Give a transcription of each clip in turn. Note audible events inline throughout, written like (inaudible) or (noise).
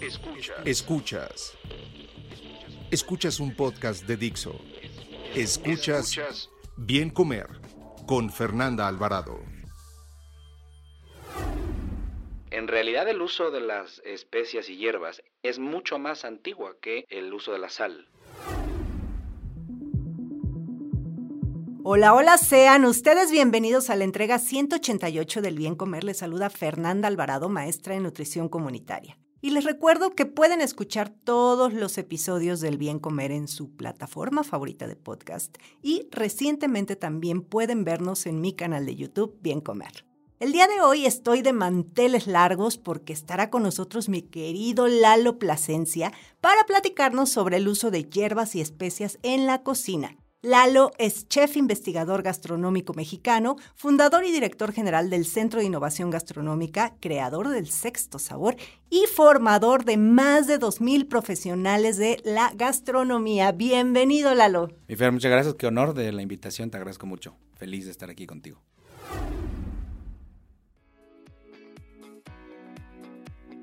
Escuchas. Escuchas. Escuchas un podcast de Dixo. Escuchas Bien Comer con Fernanda Alvarado. En realidad el uso de las especias y hierbas es mucho más antigua que el uso de la sal. Hola, hola, sean ustedes bienvenidos a la entrega 188 del Bien Comer. Les saluda Fernanda Alvarado, maestra en nutrición comunitaria. Y les recuerdo que pueden escuchar todos los episodios del Bien Comer en su plataforma favorita de podcast y recientemente también pueden vernos en mi canal de YouTube Bien Comer. El día de hoy estoy de manteles largos porque estará con nosotros mi querido Lalo Plasencia para platicarnos sobre el uso de hierbas y especias en la cocina. Lalo es chef investigador gastronómico mexicano, fundador y director general del Centro de Innovación Gastronómica, creador del Sexto Sabor y formador de más de 2.000 profesionales de la gastronomía. Bienvenido, Lalo. Mi Fer, muchas gracias. Qué honor de la invitación. Te agradezco mucho. Feliz de estar aquí contigo.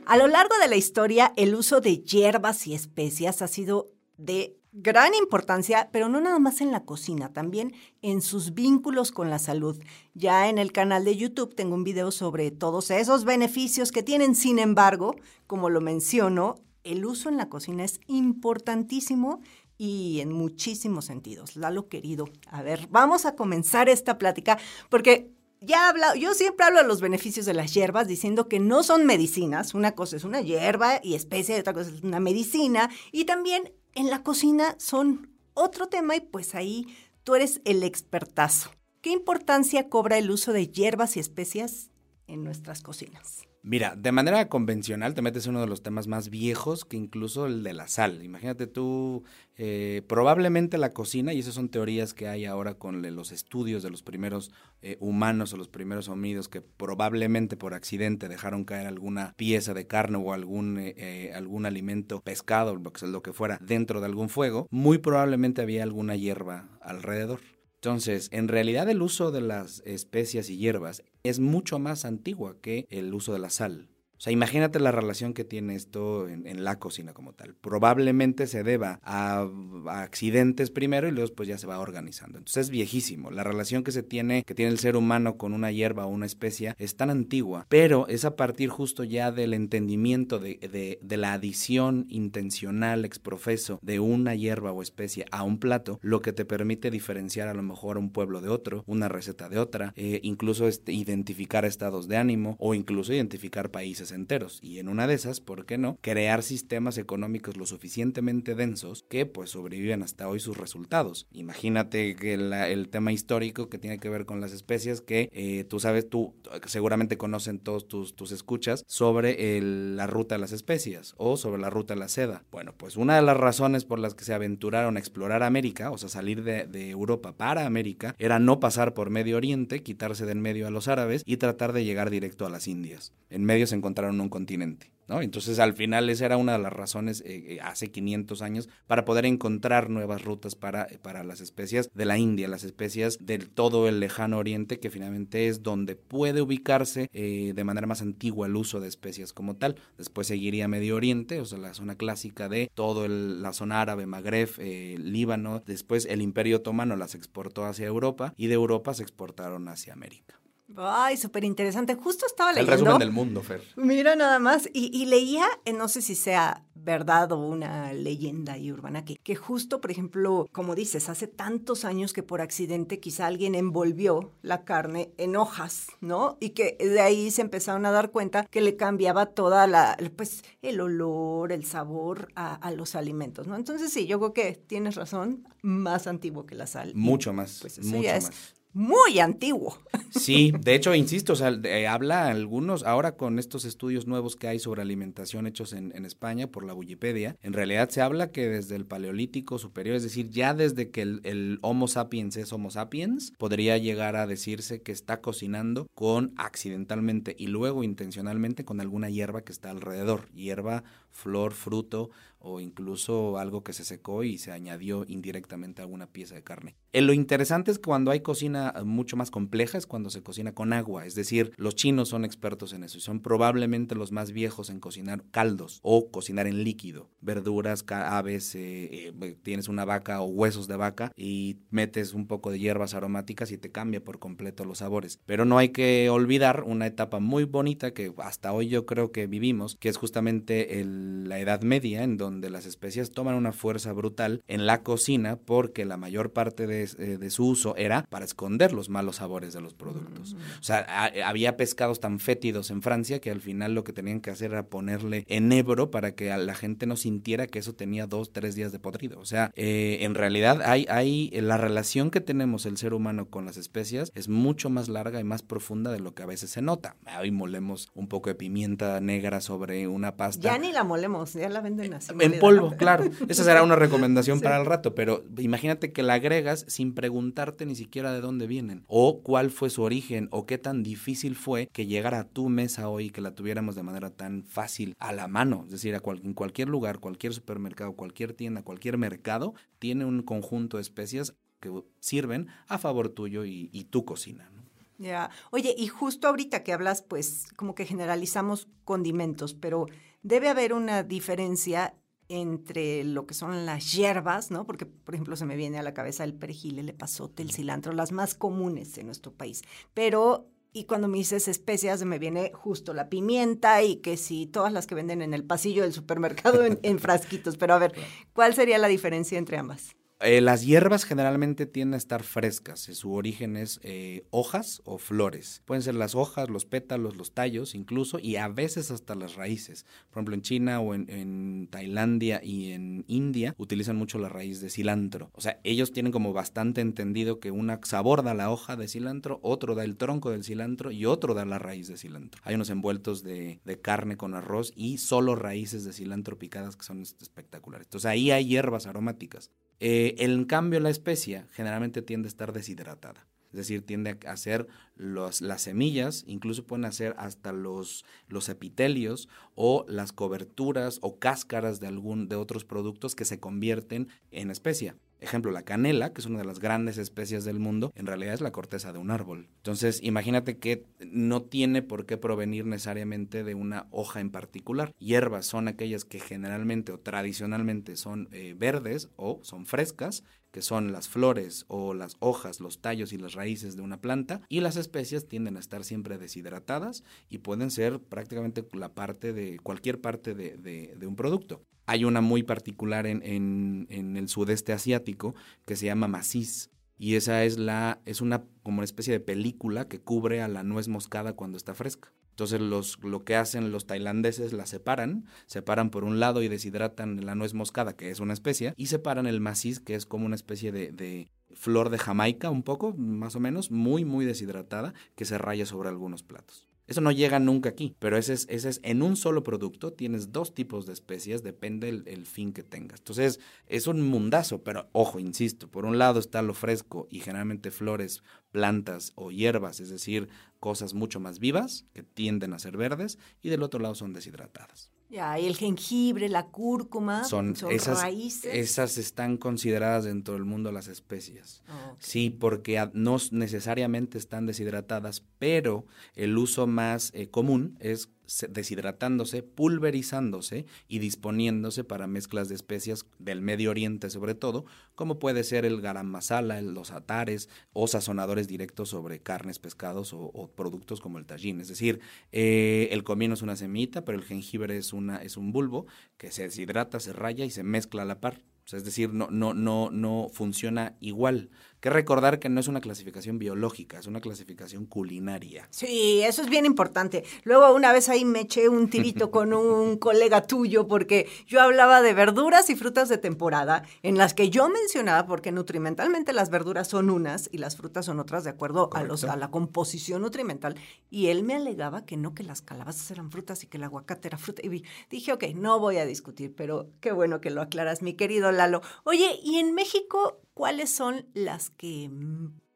A lo largo de la historia, el uso de hierbas y especias ha sido de gran importancia, pero no nada más en la cocina, también en sus vínculos con la salud. Ya en el canal de YouTube tengo un video sobre todos esos beneficios que tienen, sin embargo, como lo menciono, el uso en la cocina es importantísimo y en muchísimos sentidos. Lalo querido, a ver, vamos a comenzar esta plática porque ya he hablado, yo siempre hablo de los beneficios de las hierbas diciendo que no son medicinas, una cosa es una hierba y especia y otra cosa es una medicina y también en la cocina son otro tema y pues ahí tú eres el expertazo. ¿Qué importancia cobra el uso de hierbas y especias en nuestras cocinas? Mira, de manera convencional te metes en uno de los temas más viejos que incluso el de la sal. Imagínate tú, eh, probablemente la cocina, y esas son teorías que hay ahora con los estudios de los primeros eh, humanos o los primeros homínidos que probablemente por accidente dejaron caer alguna pieza de carne o algún, eh, algún alimento, pescado, lo que fuera, dentro de algún fuego, muy probablemente había alguna hierba alrededor. Entonces, en realidad el uso de las especias y hierbas es mucho más antigua que el uso de la sal. O sea, imagínate la relación que tiene esto en, la cocina como tal. Probablemente se deba a, accidentes primero y luego pues ya se va organizando. Entonces es viejísimo. La relación que se tiene, que tiene el ser humano con una hierba o una especia es tan antigua, pero es a partir justo ya del entendimiento de, de, la adición intencional, exprofeso, de una hierba o especia a un plato, lo que te permite diferenciar a lo mejor un pueblo de otro, una receta de otra, eh, incluso este, identificar estados de ánimo o incluso identificar países enteros. Y en una de esas, ¿por qué no? Crear sistemas económicos lo suficientemente densos que pues sobreviven hasta hoy sus resultados. Imagínate que el tema histórico que tiene que ver con las especies que eh, tú sabes, tú seguramente conocen todos tus, tus escuchas sobre la ruta de las especies o sobre la ruta de la seda. Bueno, pues una de las razones por las que se aventuraron a explorar América, o sea, salir de, de Europa para América, era no pasar por Medio Oriente, quitarse de en medio a los árabes y tratar de llegar directo a las Indias. En medio se encontraron encontraron un continente. ¿no? Entonces, al final, esa era una de las razones eh, eh, hace 500 años para poder encontrar nuevas rutas para, para las especias de la India, las especias del todo el lejano oriente, que finalmente es donde puede ubicarse eh, de manera más antigua el uso de especias como tal. Después seguiría Medio Oriente, o sea, la zona clásica de todo la zona árabe, Magreb, Líbano. Después el Imperio Otomano las exportó hacia Europa y de Europa se exportaron hacia América. Ay, súper interesante. Justo estaba leyendo. El resumen del mundo, Fer. Mira nada más. Y, leía, eh, no sé si sea verdad o una leyenda y urbana, que, que justo, por ejemplo, como dices, hace tantos años que por accidente quizá alguien envolvió la carne en hojas, ¿no? Y que de ahí se empezaron a dar cuenta que le cambiaba toda la, pues, el olor, el sabor a, los alimentos, ¿no? Entonces sí, yo creo que tienes razón, más antiguo que la sal. Mucho más, pues mucho más muy antiguo. Sí, de hecho, insisto, o sea, eh, habla algunos, ahora con estos estudios nuevos que hay sobre alimentación hechos en, en, España por la Wikipedia, en realidad se habla que desde el Paleolítico superior, es decir, ya desde que el, el, Homo sapiens es Homo sapiens, podría llegar a decirse que está cocinando con accidentalmente y luego intencionalmente con alguna hierba que está alrededor, hierba, flor, fruto, o incluso algo que se secó y se añadió indirectamente a alguna pieza de carne. Eh, lo interesante es que cuando hay cocina eh, mucho más compleja es cuando se cocina con agua, es decir, los chinos son expertos en eso y son probablemente los más viejos en cocinar caldos o cocinar en líquido, verduras, aves, eh, tienes una vaca o huesos de vaca y metes un poco de hierbas aromáticas y te cambia por completo los sabores. Pero no hay que olvidar una etapa muy bonita que hasta hoy yo creo que vivimos, que es justamente la Edad Media, en donde las especias toman una fuerza brutal en la cocina porque la mayor parte de, eh, su uso era para esconder los malos sabores de los productos. Mm. O sea, había pescados tan fétidos en Francia que al final lo que tenían que hacer era ponerle enebro para que la gente no sintiera que eso tenía dos, tres días de podrido. O sea, eh, en realidad hay, hay la relación que tenemos el ser humano con las especias es mucho más larga y más profunda de lo que a veces se nota. Hoy molemos un poco de pimienta negra sobre una pasta. Ya ni la molemos, ya la venden así. En polvo, claro. (laughs) Esa será una recomendación para el rato, pero imagínate que la agregas sin preguntarte ni siquiera de dónde vienen, o cuál fue su origen, o qué tan difícil fue que llegara a tu mesa hoy, que la tuviéramos de manera tan fácil a la mano. Es decir, a en cualquier lugar, cualquier supermercado, cualquier tienda, cualquier mercado, tiene un conjunto de especias que sirven a favor tuyo y, tu cocina. Ya. Oye, y justo ahorita que hablas, pues como que generalizamos condimentos, pero debe haber una diferencia entre lo que son las hierbas, ¿no? Porque, por ejemplo, se me viene a la cabeza el perejil, el epazote, el cilantro, las más comunes en nuestro país. Pero, y cuando me dices especias, me viene justo la pimienta y que si todas las que venden en el pasillo del supermercado en (laughs) frasquitos. Pero a ver, ¿cuál sería la diferencia entre ambas? Eh, las hierbas generalmente tienden a estar frescas. Eh, su origen es eh, hojas o flores. Pueden ser las hojas, los pétalos, los tallos incluso, y a veces hasta las raíces. Por ejemplo, en China o en, Tailandia y en India utilizan mucho la raíz de cilantro. O sea, ellos tienen como bastante entendido que una sabor da la hoja de cilantro, otro da el tronco del cilantro y otro da la raíz de cilantro. Hay unos envueltos de, de carne con arroz y solo raíces de cilantro picadas que son espectaculares. Entonces ahí hay hierbas aromáticas. Eh, en cambio, la especia generalmente tiende a estar deshidratada. Es decir, tiende a hacer las semillas, incluso pueden hacer hasta los, los epitelios o las coberturas o cáscaras de, algún, de otros productos que se convierten en especia. Ejemplo, la canela, que es una de las grandes especias del mundo, en realidad es la corteza de un árbol. Entonces, imagínate que no tiene por qué provenir necesariamente de una hoja en particular. Hierbas son aquellas que generalmente o tradicionalmente son eh, verdes o son frescas que son las flores o las hojas, los tallos y las raíces de una planta, y las especias tienden a estar siempre deshidratadas y pueden ser prácticamente la parte de cualquier parte de, de un producto. Hay una muy particular en, en, el sudeste asiático que se llama maciz. Y esa es la, es una como una especie de película que cubre a la nuez moscada cuando está fresca. Entonces los, lo que hacen los tailandeses la separan, separan por un lado y deshidratan la nuez moscada, que es una especie, y separan el maciz, que es como una especie de, de flor de Jamaica, un poco, más o menos, muy, muy deshidratada, que se raya sobre algunos platos. Eso no llega nunca aquí, pero ese es, ese es en un solo producto tienes dos tipos de especies, depende el, fin que tengas. Entonces es un mundazo, pero ojo, insisto, por un lado está lo fresco y generalmente flores, plantas o hierbas, es decir, cosas mucho más vivas que tienden a ser verdes y del otro lado son deshidratadas. Ya, y el jengibre, la cúrcuma, son, esas, raíces. Esas están consideradas dentro del mundo las especias. Sí, porque no necesariamente están deshidratadas, pero el uso más eh, común es deshidratándose, pulverizándose y disponiéndose para mezclas de especias del Medio Oriente sobre todo, como puede ser el garam masala, los atares o sazonadores directos sobre carnes, pescados o, productos como el tajín. Es decir, eh, el comino es una semita, pero el jengibre es, una, es un bulbo que se deshidrata, se raya y se mezcla a la par. es decir, no, no, no, no funciona igual, que recordar que no es una clasificación biológica, es una clasificación culinaria. Sí, eso es bien importante. Luego una vez ahí me eché un tirito con un (laughs) colega tuyo porque yo hablaba de verduras y frutas de temporada en las que yo mencionaba, porque nutrimentalmente las verduras son unas y las frutas son otras de acuerdo a, los, a la composición nutrimental, y él me alegaba que no, que las calabazas eran frutas y que el aguacate era fruta. Y dije, ok, no voy a discutir, pero qué bueno que lo aclaras, mi querido Lalo. Oye, ¿y en México cuáles son las que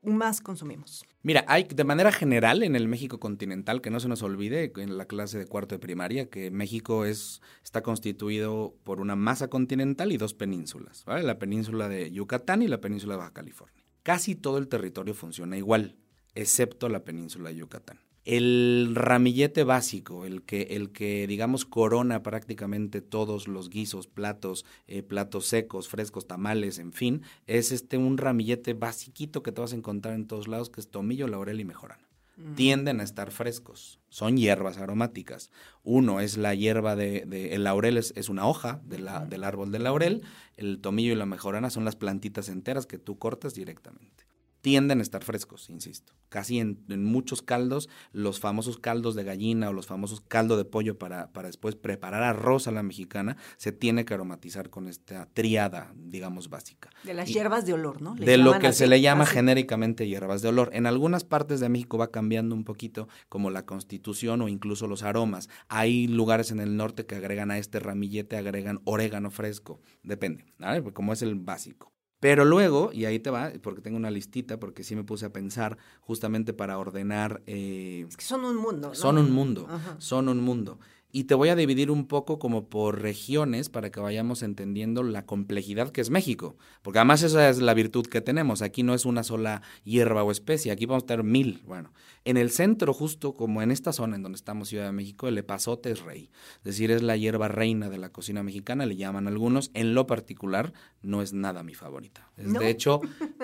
más consumimos? Mira, hay de manera general en el México continental, que no se nos olvide en la clase de cuarto de primaria, que México es, está constituido por una masa continental y dos penínsulas. La península de Yucatán y la península de Baja California. Casi todo el territorio funciona igual, excepto la península de Yucatán. El ramillete básico, el que, el que digamos corona prácticamente todos los guisos, platos, eh, platos secos, frescos, tamales, en fin, es este un ramillete basiquito que te vas a encontrar en todos lados, que es tomillo, laurel y mejorana. Mm. Tienden a estar frescos, son hierbas aromáticas. Uno es la hierba de, el laurel es, es una hoja de la, del árbol de laurel, el tomillo y la mejorana son las plantitas enteras que tú cortas directamente tienden a estar frescos, insisto. Casi en, muchos caldos, los famosos caldos de gallina o los famosos caldo de pollo para, para después preparar arroz a la mexicana, se tiene que aromatizar con esta triada, digamos, básica. De las hierbas de olor, ¿no? de lo que se le llama genéricamente hierbas de olor. En algunas partes de México va cambiando un poquito, como la constitución o incluso los aromas. Hay lugares en el norte que agregan a este ramillete, agregan orégano fresco, depende, ¿vale? Como es el básico. Pero luego, y ahí te va, porque tengo una listita, porque sí me puse a pensar justamente para ordenar. Eh, es que son un mundo. ¿no? Son un mundo, son un mundo. Y te voy a dividir un poco como por regiones para que vayamos entendiendo la complejidad que es México. Porque además esa es la virtud que tenemos. Aquí no es una sola hierba o especie, aquí vamos a tener mil. Bueno, en el centro, justo como en esta zona en donde estamos, Ciudad de México, el epazote es rey. Es decir, es la hierba reina de la cocina mexicana, le llaman algunos. En lo particular, no es nada mi favorita. De hecho,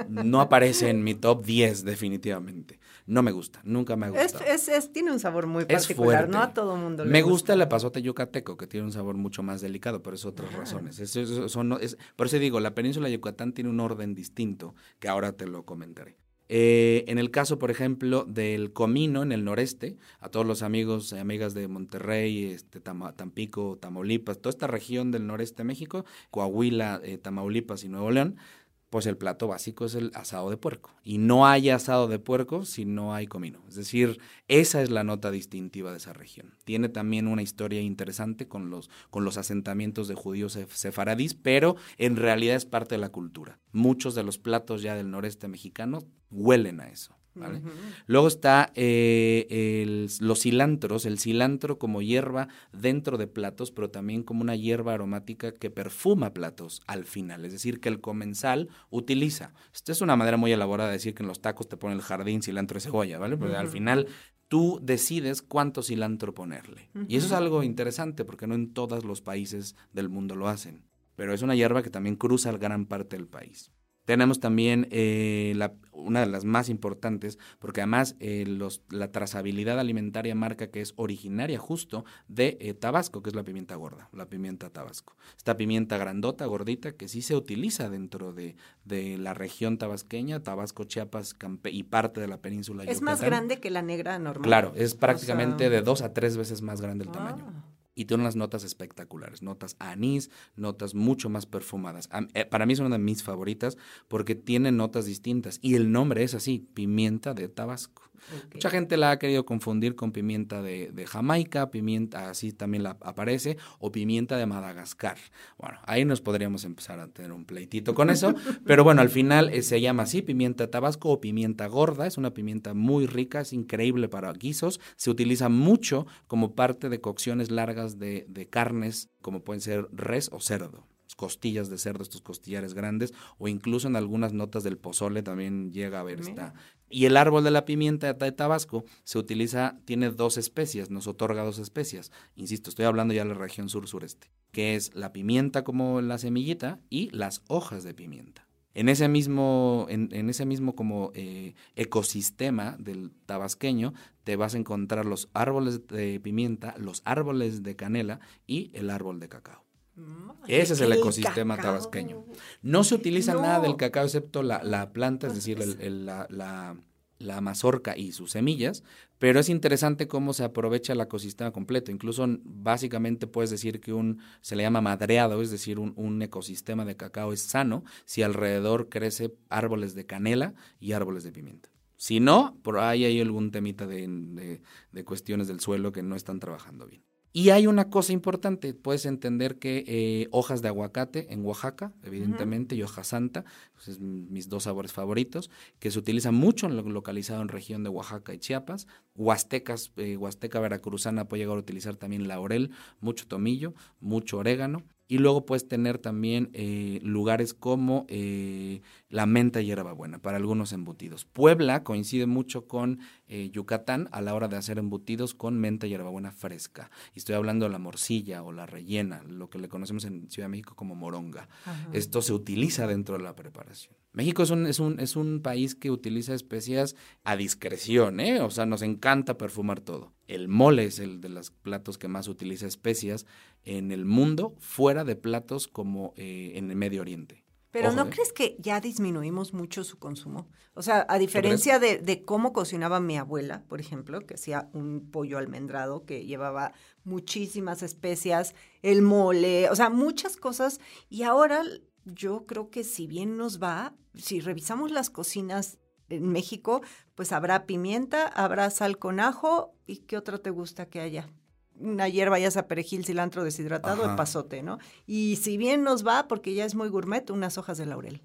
no aparece en mi top 10 definitivamente. No me gusta, nunca me ha gustado. Es, tiene un sabor muy particular, no a todo mundo le Me gusta. el epazote yucateco, que tiene un sabor mucho más delicado, pero es otras razones. por eso digo, la península de Yucatán tiene un orden distinto, que ahora te lo comentaré. Eh, en el caso, por ejemplo, del comino en el noreste, a todos los amigos y amigas de Monterrey, este, Tampico, Tamaulipas, toda esta región del noreste de México, Coahuila, eh, Tamaulipas y Nuevo León, pues el plato básico es el asado de puerco. Y no hay asado de puerco si no hay comino. Es decir, esa es la nota distintiva de esa región. Tiene también una historia interesante con los, con los asentamientos de judíos sefaradís, pero en realidad es parte de la cultura. Muchos de los platos ya del noreste mexicano huelen a eso. Luego está eh, los cilantros, el cilantro como hierba dentro de platos, pero también como una hierba aromática que perfuma platos al final, es decir, que el comensal utiliza. Esta es una manera muy elaborada de decir que en los tacos te ponen el jardín, cilantro y cebolla, ¿vale? Pero al final tú decides cuánto cilantro ponerle. Y eso es algo interesante porque no en todos los países del mundo lo hacen, pero es una hierba que también cruza gran parte del país. Tenemos también eh, la, una de las más importantes, porque además eh, los, la trazabilidad alimentaria marca que es originaria justo de eh, Tabasco, que es la pimienta gorda, la pimienta Tabasco. Esta pimienta grandota, gordita, que sí se utiliza dentro de, de la región tabasqueña, Tabasco, Chiapas y parte de la península. Es más grande que la negra normal. Claro, es prácticamente de dos a tres veces más grande el tamaño. Y tiene unas notas espectaculares, notas anís, notas mucho más perfumadas. Eh, para mí es una de mis favoritas porque tiene notas distintas y el nombre es así, pimienta de Tabasco. Mucha gente la ha querido confundir con pimienta de, Jamaica, pimienta, así también la aparece, o pimienta de Madagascar. Bueno, ahí nos podríamos empezar a tener un pleitito con eso, (laughs) pero bueno, al final eh, se llama así, pimienta tabasco o pimienta gorda, es una pimienta muy rica, es increíble para guisos, se utiliza mucho como parte de cocciones largas de, de carnes, como pueden ser res o cerdo costillas de cerdo, estos costillares grandes, o incluso en algunas notas del pozole también llega a ver esta. Y el árbol de la pimienta de Tabasco se utiliza, tiene dos especies, nos otorga dos especies. Insisto, estoy hablando ya de la región sur-sureste, que es la pimienta como la semillita y las hojas de pimienta. En ese mismo, en, ese mismo como eh, ecosistema del tabasqueño, te vas a encontrar los árboles de pimienta, los árboles de canela y el árbol de cacao. Ese es el ecosistema tabasqueño. No se utiliza nada del cacao excepto la, la planta, es pues decir, el, la, la, la, mazorca y sus semillas, pero es interesante cómo se aprovecha el ecosistema completo. Incluso básicamente puedes decir que un, se le llama madreado, es decir, un, un ecosistema de cacao es sano si alrededor crece árboles de canela y árboles de pimienta. Si no, por ahí hay algún temita de, de cuestiones del suelo que no están trabajando bien. Y hay una cosa importante, puedes entender que eh, hojas de aguacate en Oaxaca, evidentemente, y hoja santa, pues mis dos sabores favoritos, que se utilizan mucho en lo localizado en región de Oaxaca y Chiapas. Huastecas, eh, Huasteca veracruzana puede llegar a utilizar también laurel, mucho tomillo, mucho orégano. Y luego puedes tener también eh, lugares como eh, la menta y hierbabuena para algunos embutidos. Puebla coincide mucho con eh, Yucatán a la hora de hacer embutidos con menta y hierbabuena fresca. Y estoy hablando de la morcilla o la rellena, lo que le conocemos en Ciudad de México como moronga. Esto se utiliza dentro de la preparación. México es un, es, un, es un país que utiliza especias a discreción, ¿eh? O sea, nos encanta perfumar todo. El mole es el de los platos que más utiliza especias en el mundo, fuera de platos como eh, en el Medio Oriente. Pero ¿no ¿eh? crees que ya disminuimos mucho su consumo? O sea, a diferencia de, de, cómo cocinaba mi abuela, por ejemplo, que hacía un pollo almendrado que llevaba muchísimas especias, el mole, o sea, muchas cosas. Y ahora yo creo que si bien nos va, si revisamos las cocinas en México, pues habrá pimienta, habrá sal con ajo y qué otra te gusta que haya. Una hierba, ya sea perejil, cilantro deshidratado, el pasote, ¿no? Y si bien nos va, porque ya es muy gourmet, unas hojas de laurel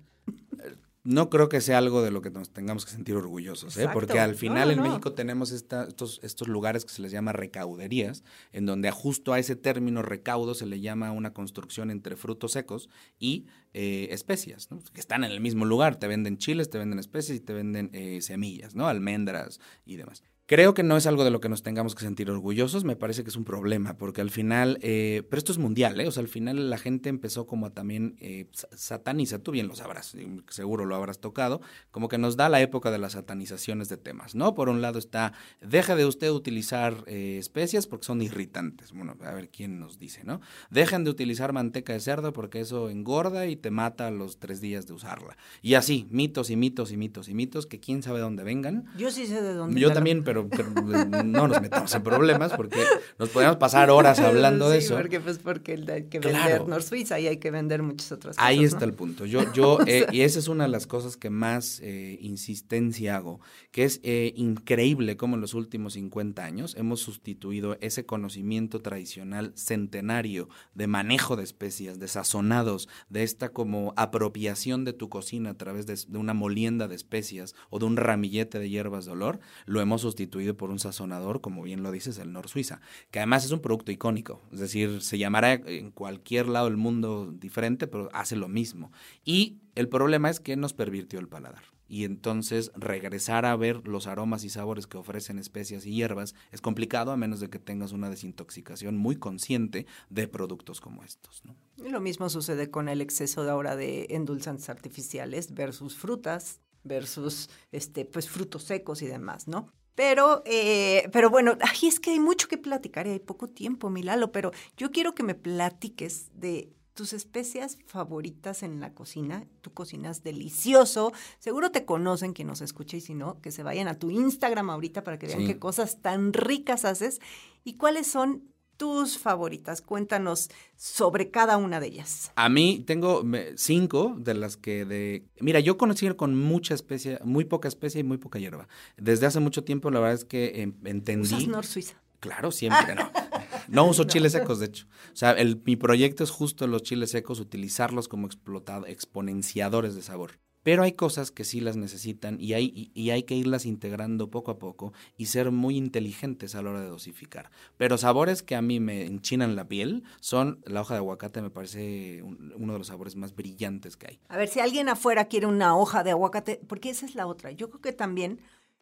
no creo que sea algo de lo que nos tengamos que sentir orgullosos, ¿eh? porque al final en México tenemos estos, estos lugares que se les llama recauderías, en donde justo a ese término recaudo se le llama una construcción entre frutos secos y eh, especias, que están en el mismo lugar, te venden chiles, te venden especias y te venden eh, semillas, ¿no? almendras y demás. Creo que no es algo de lo que nos tengamos que sentir orgullosos, me parece que es un problema, porque al final, eh, pero esto es mundial, ¿eh? o sea, al final la gente empezó como a también eh, sataniza, tú bien lo sabrás, seguro lo habrás tocado, como que nos da la época de las satanizaciones de temas, ¿no? Por un lado está, deja de usted utilizar eh, especias porque son irritantes, bueno, a ver quién nos dice, ¿no? Dejen de utilizar manteca de cerdo porque eso engorda y te mata a los tres días de usarla. Y así, mitos y mitos y mitos y mitos que quién sabe de dónde vengan. Yo sí sé de dónde. Yo también, pero no nos metamos en problemas porque nos podemos pasar horas (laughs) hablando de eso. porque pues porque hay que vender North Suiza y hay que vender muchas otras cosas. Ahí está el punto. Yo, yo, (laughs) eh, y esa es una de las cosas que más eh, insistencia hago, que es eh, increíble cómo en los últimos 50 años hemos sustituido ese conocimiento tradicional centenario de manejo de especias, de sazonados, de esta como apropiación de tu cocina a través de, de una molienda de especias o de un ramillete de hierbas de olor, lo hemos sustituido por un sazonador, como bien lo dices, el Nor Suiza, que además es un producto icónico, es decir, se llamará en cualquier lado del mundo diferente, pero hace lo mismo. Y el problema es que nos pervirtió el paladar. Y entonces regresar a ver los aromas y sabores que ofrecen especias y hierbas es complicado a menos de que tengas una desintoxicación muy consciente de productos como estos. ¿no? Lo mismo sucede con el exceso de ahora de endulzantes artificiales versus frutas versus este pues frutos secos y demás, ¿no? Pero, eh, pero bueno, ay, es que hay mucho que platicar y hay poco tiempo, Milalo, pero yo quiero que me platiques de tus especias favoritas en la cocina. Tú cocinas delicioso. Seguro te conocen quien nos escucha y si no, que se vayan a tu Instagram ahorita para que vean qué cosas tan ricas haces y cuáles son tus favoritas. Cuéntanos sobre cada una de ellas. A mí tengo cinco de las que de... Mira, yo conocí con mucha especie, muy poca especie y muy poca hierba. Desde hace mucho tiempo la verdad es que em, entendí... ¿Usas Nor Suiza? Claro, siempre, no. (laughs) No uso chiles secos, de hecho. O sea, el, mi proyecto es justo los chiles secos, utilizarlos como explotado, exponenciadores de sabor. Pero hay cosas que sí las necesitan y hay, y, hay que irlas integrando poco a poco y ser muy inteligentes a la hora de dosificar. Pero sabores que a mí me enchinan la piel son la hoja de aguacate, me parece uno de los sabores más brillantes que hay. A ver, si alguien afuera quiere una hoja de aguacate, porque esa es la otra. Yo creo que también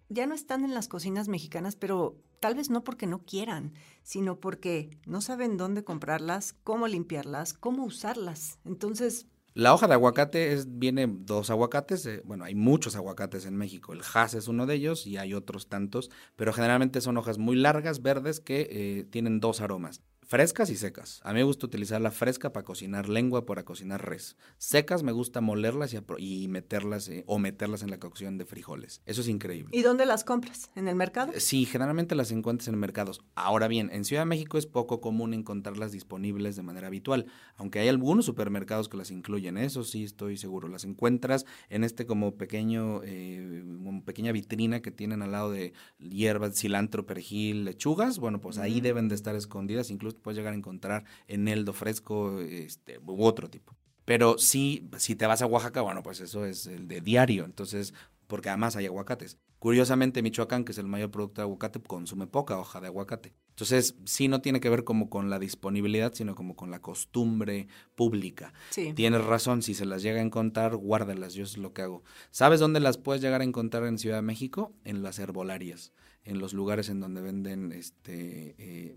ya no están en las cocinas mexicanas, pero tal vez no porque no quieran, sino porque no saben dónde comprarlas, cómo limpiarlas, cómo usarlas. Entonces, la hoja de aguacate es, viene dos aguacates, eh, bueno, hay muchos aguacates en México, el Hass es uno de ellos y hay otros tantos, pero generalmente son hojas muy largas, verdes, que eh, tienen dos aromas. Frescas y secas. A mí me gusta utilizar la fresca para cocinar lengua, para cocinar res. Secas me gusta molerlas y, meterlas eh, o meterlas en la cocción de frijoles. Eso es increíble. ¿Y dónde las compras? ¿En el mercado? Sí, generalmente las encuentras en mercados. Ahora bien, en Ciudad de México es poco común encontrarlas disponibles de manera habitual, aunque hay algunos supermercados que las incluyen. Eso sí estoy seguro. Las encuentras en este como pequeño, eh, pequeña vitrina que tienen al lado de hierbas, cilantro, perejil, lechugas. Bueno, pues ahí deben de estar escondidas. Incluso puedes llegar a encontrar eneldo fresco este, u otro tipo. Pero sí, si te vas a Oaxaca, bueno, pues eso es el de diario. Entonces, porque además hay aguacates. Curiosamente, Michoacán, que es el mayor producto de aguacate, consume poca hoja de aguacate. Entonces, sí no tiene que ver como con la disponibilidad, sino como con la costumbre pública. Sí. Tienes razón, si se las llega a encontrar, guárdalas, yo es lo que hago. ¿Sabes dónde las puedes llegar a encontrar en Ciudad de México? En las herbolarias, en los lugares en donde venden este eh,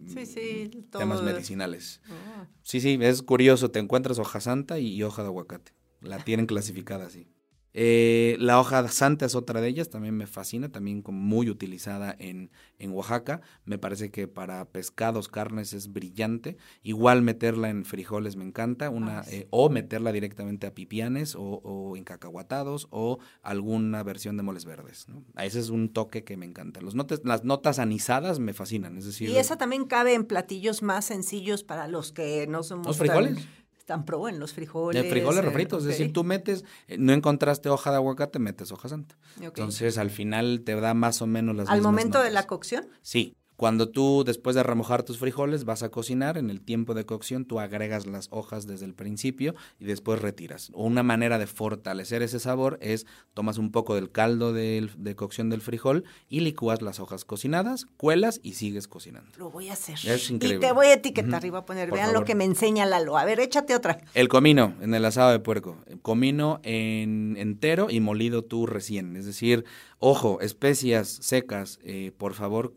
temas medicinales. Ah. Sí, sí, es curioso, te encuentras hoja santa y hoja de aguacate. La tienen clasificada así. Eh, la hoja santa es otra de ellas, también me fascina, también muy utilizada en, en, Oaxaca. Me parece que para pescados, carnes es brillante. Igual meterla en frijoles me encanta, una, ah, eh, o meterla directamente a pipianes o, o, en cacahuatados o alguna versión de moles verdes. ¿no? Ese es un toque que me encanta. Los notes, las notas anisadas me fascinan, es decir... Y esa también cabe en platillos más sencillos para los que no somos... ¿Los frijoles? Están pro en los frijoles. De frijoles refritos, es decir, tú metes, eh, no encontraste hoja de aguacate, metes hoja santa. Entonces, al final te da más o menos las ¿Al momento de la cocción? Sí, cuando tú, después de remojar tus frijoles, vas a cocinar, en el tiempo de cocción tú agregas las hojas desde el principio y después retiras. Una manera de fortalecer ese sabor es tomas un poco del caldo de, cocción del frijol y licúas las hojas cocinadas, cuelas y sigues cocinando. Lo voy a hacer. Es increíble. Y te voy a etiquetar arriba a poner, vean lo que me enseña Lalo. A ver, échate otra. El comino en el asado de puerco. comino en entero y molido tú recién. Es decir, ojo, especias secas, eh, por favor,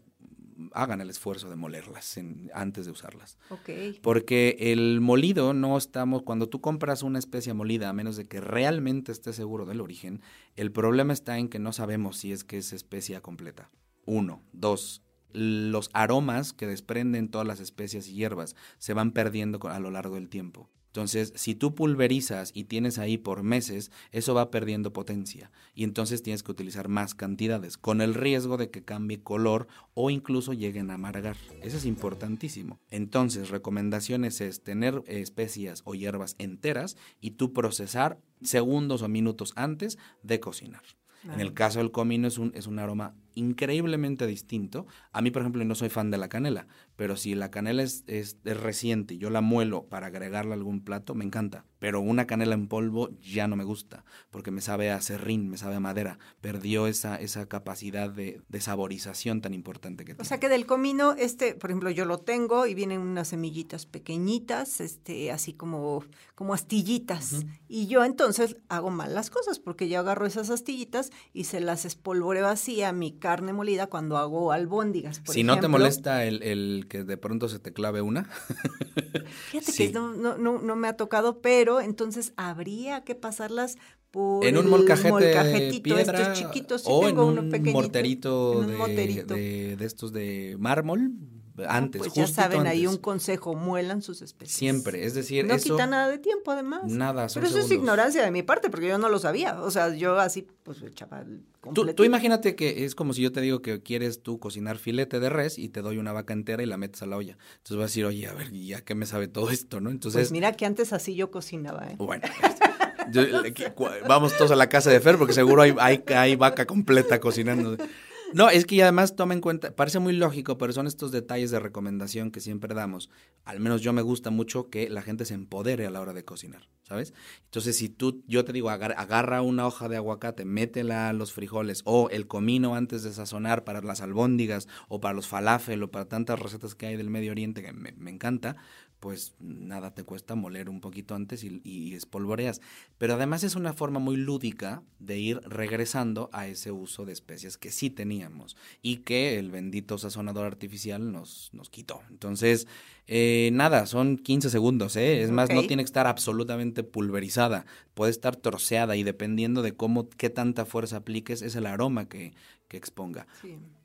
hagan el esfuerzo de molerlas antes de usarlas. Porque el molido no estamos, cuando tú compras una especie molida, a menos de que realmente estés seguro del origen, el problema está en que no sabemos si es que es especia completa. Uno. Dos. Los aromas que desprenden todas las especias y hierbas se van perdiendo a lo largo del tiempo. Entonces, si tú pulverizas y tienes ahí por meses, eso va perdiendo potencia y entonces tienes que utilizar más cantidades con el riesgo de que cambie color o incluso lleguen a amargar. Eso es importantísimo. Entonces, recomendaciones es tener especias o hierbas enteras y tú procesar segundos o minutos antes de cocinar. En el caso del comino es un, es un aroma increíblemente distinto. A mí, por ejemplo, no soy fan de la canela, pero si la canela es, es, reciente y yo la muelo para agregarle a algún plato, me encanta. Pero una canela en polvo ya no me gusta, porque me sabe a serrín, me sabe a madera. Perdió esa, esa capacidad de, de saborización tan importante que tiene. O sea que del comino, este, por ejemplo, yo lo tengo y vienen unas semillitas pequeñitas, este, así como, como astillitas. Y yo entonces hago mal las cosas, porque yo agarro esas astillitas y se las espolvoreo así a mi carne molida cuando hago albóndigas. si no te molesta el, que de pronto se te clave una. (laughs) Fíjate que no, no, no, me ha tocado, pero entonces habría que pasarlas por en un molcajete piedra, chiquitos, o en un morterito, de, de, estos de mármol antes. Pues ya saben, ahí un consejo, muelan sus especies. Siempre, es decir, no quita nada de tiempo además. Nada, Pero eso es ignorancia de mi parte, porque yo no lo sabía. O sea, yo así, pues, chaval. Tú, tú, imagínate que es como si yo te digo que quieres tú cocinar filete de res y te doy una vaca entera y la metes a la olla. Entonces vas a decir, oye, a ver, ¿ya qué me sabe todo esto, no? Entonces. Pues mira que antes así yo cocinaba, ¿eh? Bueno. vamos todos a la casa de Fer porque seguro hay, hay, hay vaca completa cocinando. No, es que además toma en cuenta, parece muy lógico, pero son estos detalles de recomendación que siempre damos. Al menos yo me gusta mucho que la gente se empodere a la hora de cocinar, ¿sabes? Entonces, si tú, yo te digo, agarra una hoja de aguacate, métela a los frijoles o el comino antes de sazonar para las albóndigas o para los falafel o para tantas recetas que hay del Medio Oriente que me, me encanta, pues nada te cuesta moler un poquito antes y, espolvoreas. Pero además es una forma muy lúdica de ir regresando a ese uso de especias que sí teníamos y que el bendito sazonador artificial nos, nos quitó. Entonces, eh, nada, son 15 segundos, ¿eh? Es más, no tiene que estar absolutamente pulverizada, puede estar troceada y dependiendo de cómo, qué tanta fuerza apliques, es el aroma que, que exponga.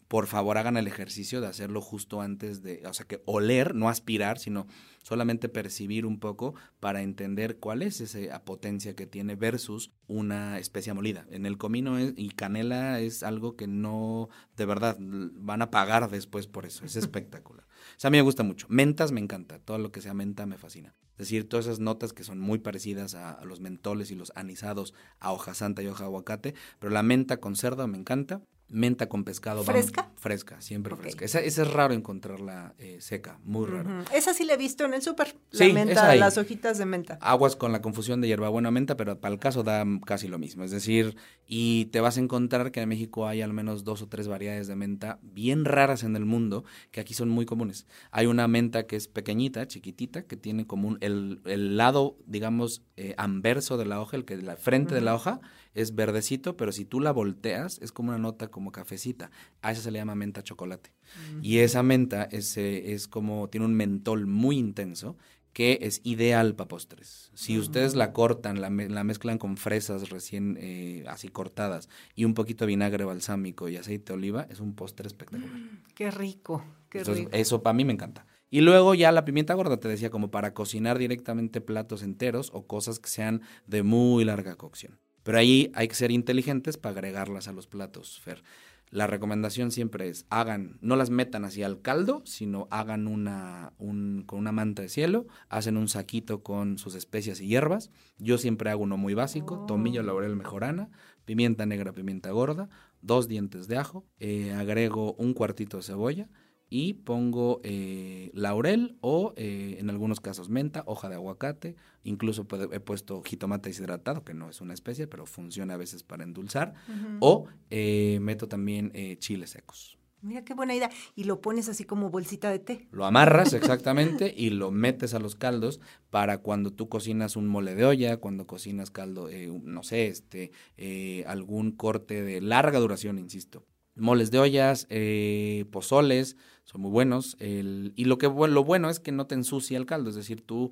Por favor hagan el ejercicio de hacerlo justo antes de, o sea, que oler, no aspirar, sino solamente percibir un poco para entender cuál es esa potencia que tiene versus una especia molida. En el comino y canela es algo que no, de verdad, van a pagar después por eso. Es (laughs) espectacular. O sea, a mí me gusta mucho. Mentas me encanta. Todo lo que sea menta me fascina. Es decir, todas esas notas que son muy parecidas a, los mentoles y los anisados a hoja santa y hoja aguacate. Pero la menta con cerdo me encanta menta con pescado. ¿Fresca? fresca, siempre fresca. Esa, esa, es raro encontrarla eh, seca, muy raro. Esa sí la he visto en el súper, la menta, las hojitas de menta. Aguas con la confusión de hierbabuena menta, pero para el caso da casi lo mismo. Es decir, y te vas a encontrar que en México hay al menos dos o tres variedades de menta bien raras en el mundo, que aquí son muy comunes. Hay una menta que es pequeñita, chiquitita, que tiene como un, el, el lado, digamos, eh, anverso de la hoja, el que la frente de la hoja, es verdecito, pero si tú la volteas, es como una nota como cafecita. A esa se le llama menta chocolate. Y esa menta es, eh, es como, tiene un mentol muy intenso que es ideal para postres. Si ustedes la cortan, la, la, mezclan con fresas recién eh, así cortadas y un poquito de vinagre balsámico y aceite de oliva, es un postre espectacular. Mm, qué rico, qué rico. Eso para mí me encanta. Y luego ya la pimienta gorda, te decía, como para cocinar directamente platos enteros o cosas que sean de muy larga cocción. Pero ahí hay que ser inteligentes para agregarlas a los platos, Fer. La recomendación siempre es, hagan, no las metan así al caldo, sino hagan una, un, con una manta de cielo, hacen un saquito con sus especias y hierbas. Yo siempre hago uno muy básico, tomillo, laurel, mejorana, pimienta negra, pimienta gorda, dos dientes de ajo, eh, agrego un cuartito de cebolla, y pongo eh, laurel o eh, en algunos casos menta, hoja de aguacate, incluso he puesto jitomate deshidratado, que no es una especie, pero funciona a veces para endulzar, o eh, meto también chiles secos. Mira qué buena idea. Y lo pones así como bolsita de té. Lo amarras exactamente y lo metes a los caldos para cuando tú cocinas un mole de olla, cuando cocinas caldo, no sé, este, algún corte de larga duración, insisto. Moles de ollas, pozoles, son muy buenos. El, y lo que lo bueno es que no te ensucia el caldo, es decir, tú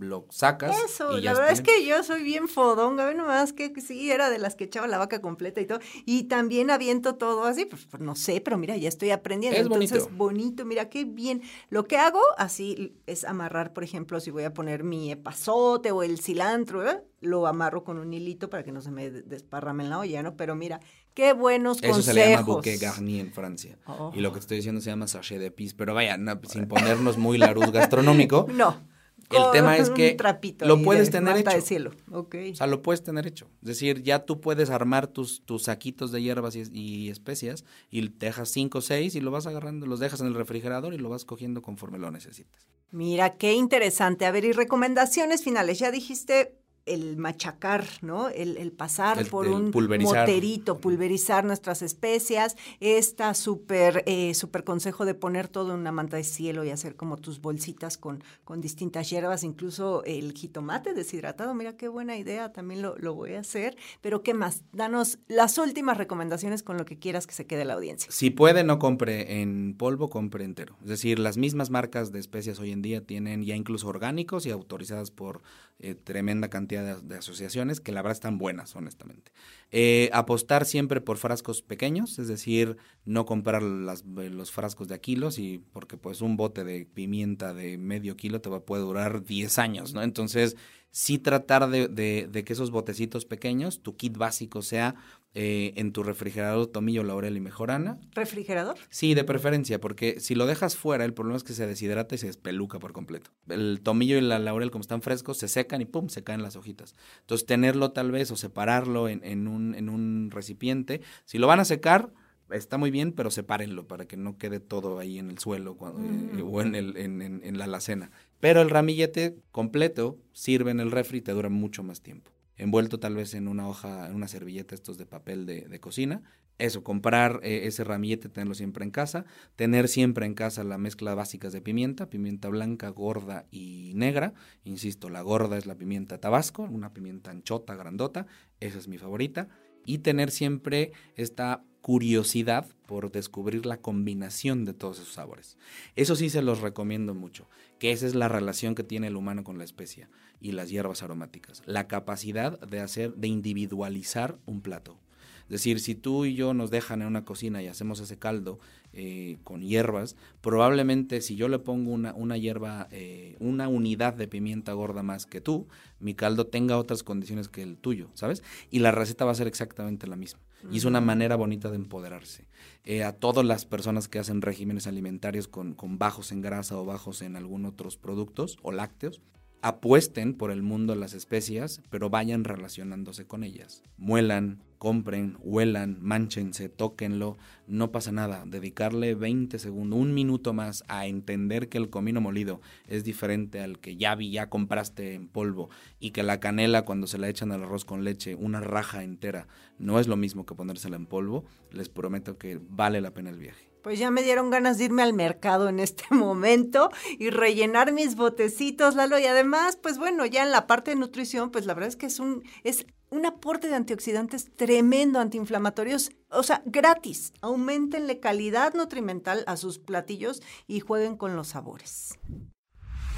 lo sacas. Eso, la verdad es que yo soy bien fodonga, ve nomás que sí, era de las que echaba la vaca completa y todo. Y también aviento todo así, pues, pues no sé, pero mira, ya estoy aprendiendo. Es Entonces, bonito. bonito, mira qué bien. Lo que hago así es amarrar, por ejemplo, si voy a poner mi epazote o el cilantro, lo amarro con un hilito para que no se me desparrame en la olla, ¿no? Pero mira, qué buenos Eso consejos. Eso se le llama bouquet garni en Francia. Y lo que estoy diciendo se llama sachet de pis, pero vaya, sin ponernos muy laruz gastronómico. (laughs) no. El tema (laughs) es que lo puedes tener hecho. De cielo. Okay. O sea, lo puedes tener hecho. Es decir, ya tú puedes armar tus, tus saquitos de hierbas y, especias y te dejas cinco o seis y lo vas agarrando, los dejas en el refrigerador y lo vas cogiendo conforme lo necesitas. Mira, qué interesante. A ver, y recomendaciones finales. Ya dijiste el machacar, ¿no? El, pasar por un moterito, pulverizar nuestras especias, esta súper eh, super consejo de poner todo en una manta de cielo y hacer como tus bolsitas con, con distintas hierbas, incluso el jitomate deshidratado, mira qué buena idea, también lo, lo, voy a hacer, pero ¿qué más? Danos las últimas recomendaciones con lo que quieras que se quede la audiencia. Si puede, no compre en polvo, compre entero. Es decir, las mismas marcas de especias hoy en día tienen ya incluso orgánicos y autorizadas por eh, tremenda cantidad de, asociaciones que la verdad están buenas, honestamente. Eh, apostar siempre por frascos pequeños, es decir, no comprar los frascos de a kilos y porque pues un bote de pimienta de medio kilo te va, puede durar 10 años, ¿no? Entonces, sí tratar de, de, que esos botecitos pequeños, tu kit básico sea eh, en tu refrigerador tomillo, laurel y mejorana. ¿Refrigerador? Sí, de preferencia, porque si lo dejas fuera, el problema es que se deshidrata y se despeluca por completo. El tomillo y la laurel, como están frescos, se secan y pum, se caen las hojitas. Entonces, tenerlo tal vez o separarlo en, en, un, en un recipiente. Si lo van a secar, está muy bien, pero sepárenlo para que no quede todo ahí en el suelo eh, o en, el, en, en, la alacena. Pero el ramillete completo sirve en el refri y te dura mucho más tiempo. Envuelto tal vez en una hoja, en una servilleta estos de papel de, cocina. Eso, comprar eh, ese ramillete, tenerlo siempre en casa. Tener siempre en casa la mezcla básicas de pimienta, pimienta blanca, gorda y negra. Insisto, la gorda es la pimienta tabasco, una pimienta anchota, grandota. Esa es mi favorita. Y tener siempre esta curiosidad por descubrir la combinación de todos esos sabores. Eso sí se los recomiendo mucho, que esa es la relación que tiene el humano con la especia y las hierbas aromáticas, la capacidad de hacer, de individualizar un plato. Es decir, si tú y yo nos dejan en una cocina y hacemos ese caldo eh, con hierbas, probablemente si yo le pongo una, una hierba, eh, una unidad de pimienta gorda más que tú, mi caldo tenga otras condiciones que el tuyo, ¿sabes? Y la receta va a ser exactamente la misma. Y es una manera bonita de empoderarse. Eh, a todas las personas que hacen regímenes alimentarios con, con bajos en grasa o bajos en algún otros productos o lácteos, apuesten por el mundo las especias, pero vayan relacionándose con ellas. Muelan, compren, huelan, manchense, tóquenlo, no pasa nada. Dedicarle 20 segundos, un minuto más a entender que el comino molido es diferente al que ya vi, ya compraste en polvo y que la canela cuando se la echan al arroz con leche, una raja entera, no es lo mismo que ponérsela en polvo, les prometo que vale la pena el viaje. Pues ya me dieron ganas de irme al mercado en este (laughs) momento y rellenar mis botecitos, Lalo. Y además, pues bueno, ya en la parte de nutrición, pues la verdad es que es un, es un aporte de antioxidantes tremendo, antiinflamatorios, o sea, gratis. Aumentenle calidad nutrimental a sus platillos y jueguen con los sabores.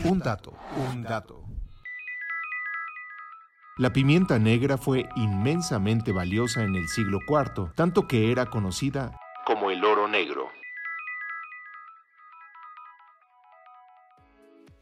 Un dato, un dato. La pimienta negra fue inmensamente valiosa en el siglo IV, tanto que era conocida como el oro negro.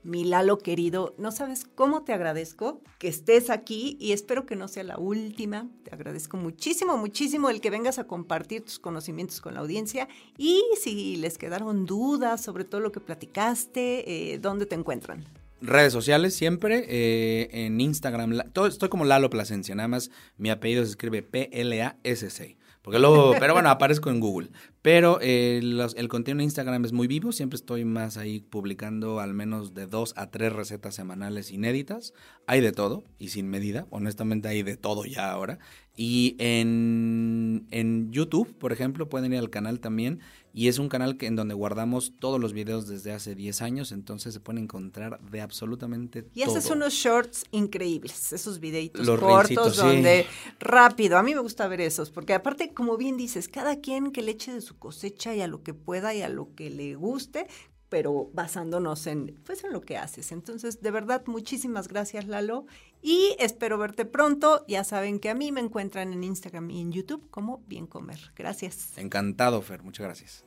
Mi Lalo querido, no sabes cómo te agradezco que estés aquí y espero que no sea la última. Te agradezco muchísimo, muchísimo el que vengas a compartir tus conocimientos con la audiencia y si les quedaron dudas sobre todo lo que platicaste, eh, ¿dónde te encuentran? Redes sociales siempre, eh, en Instagram, todo, estoy como Lalo Plasencia, nada más mi apellido se escribe P-L-A-S-C. Porque luego, (laughs) pero bueno, aparezco en Google. Pero eh, el contenido en Instagram es muy vivo, siempre estoy más ahí publicando al menos de dos a tres recetas semanales inéditas. Hay de todo y sin medida, honestamente hay de todo ya ahora. Y en, en YouTube, por ejemplo, pueden ir al canal también. Y es un canal que, en donde guardamos todos los videos desde hace 10 años, entonces se pueden encontrar de absolutamente todo. Y haces unos shorts increíbles, esos videitos cortos donde rápido, a mí me gusta ver esos, porque aparte, como bien dices, cada quien que le eche de su cosecha y a lo que pueda y a lo que le guste, pero basándonos en, pues, en lo que haces. Entonces, de verdad, muchísimas gracias, Lalo. Y espero verte pronto. Ya saben que a mí me encuentran en Instagram y en YouTube como Bien Comer. Gracias. Encantado, Fer. Muchas gracias.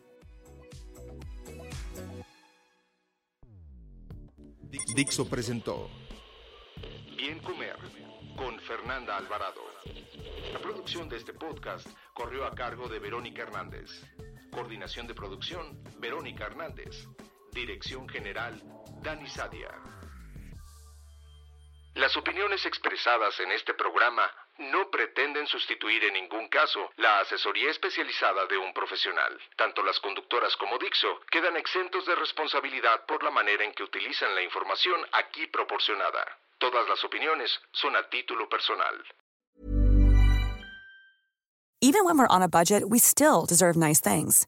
Dixo presentó Bien Comer con Fernanda Alvarado. La producción de este podcast corrió a cargo de Verónica Hernández. Coordinación de producción, Verónica Hernández. Dirección General, Dani Sadia. Las opiniones expresadas en este programa no pretenden sustituir en ningún caso la asesoría especializada de un profesional. Tanto las conductoras como Dixo quedan exentos de responsabilidad por la manera en que utilizan la información aquí proporcionada. Todas las opiniones son a título personal. Even when we're on a budget, we still deserve nice things.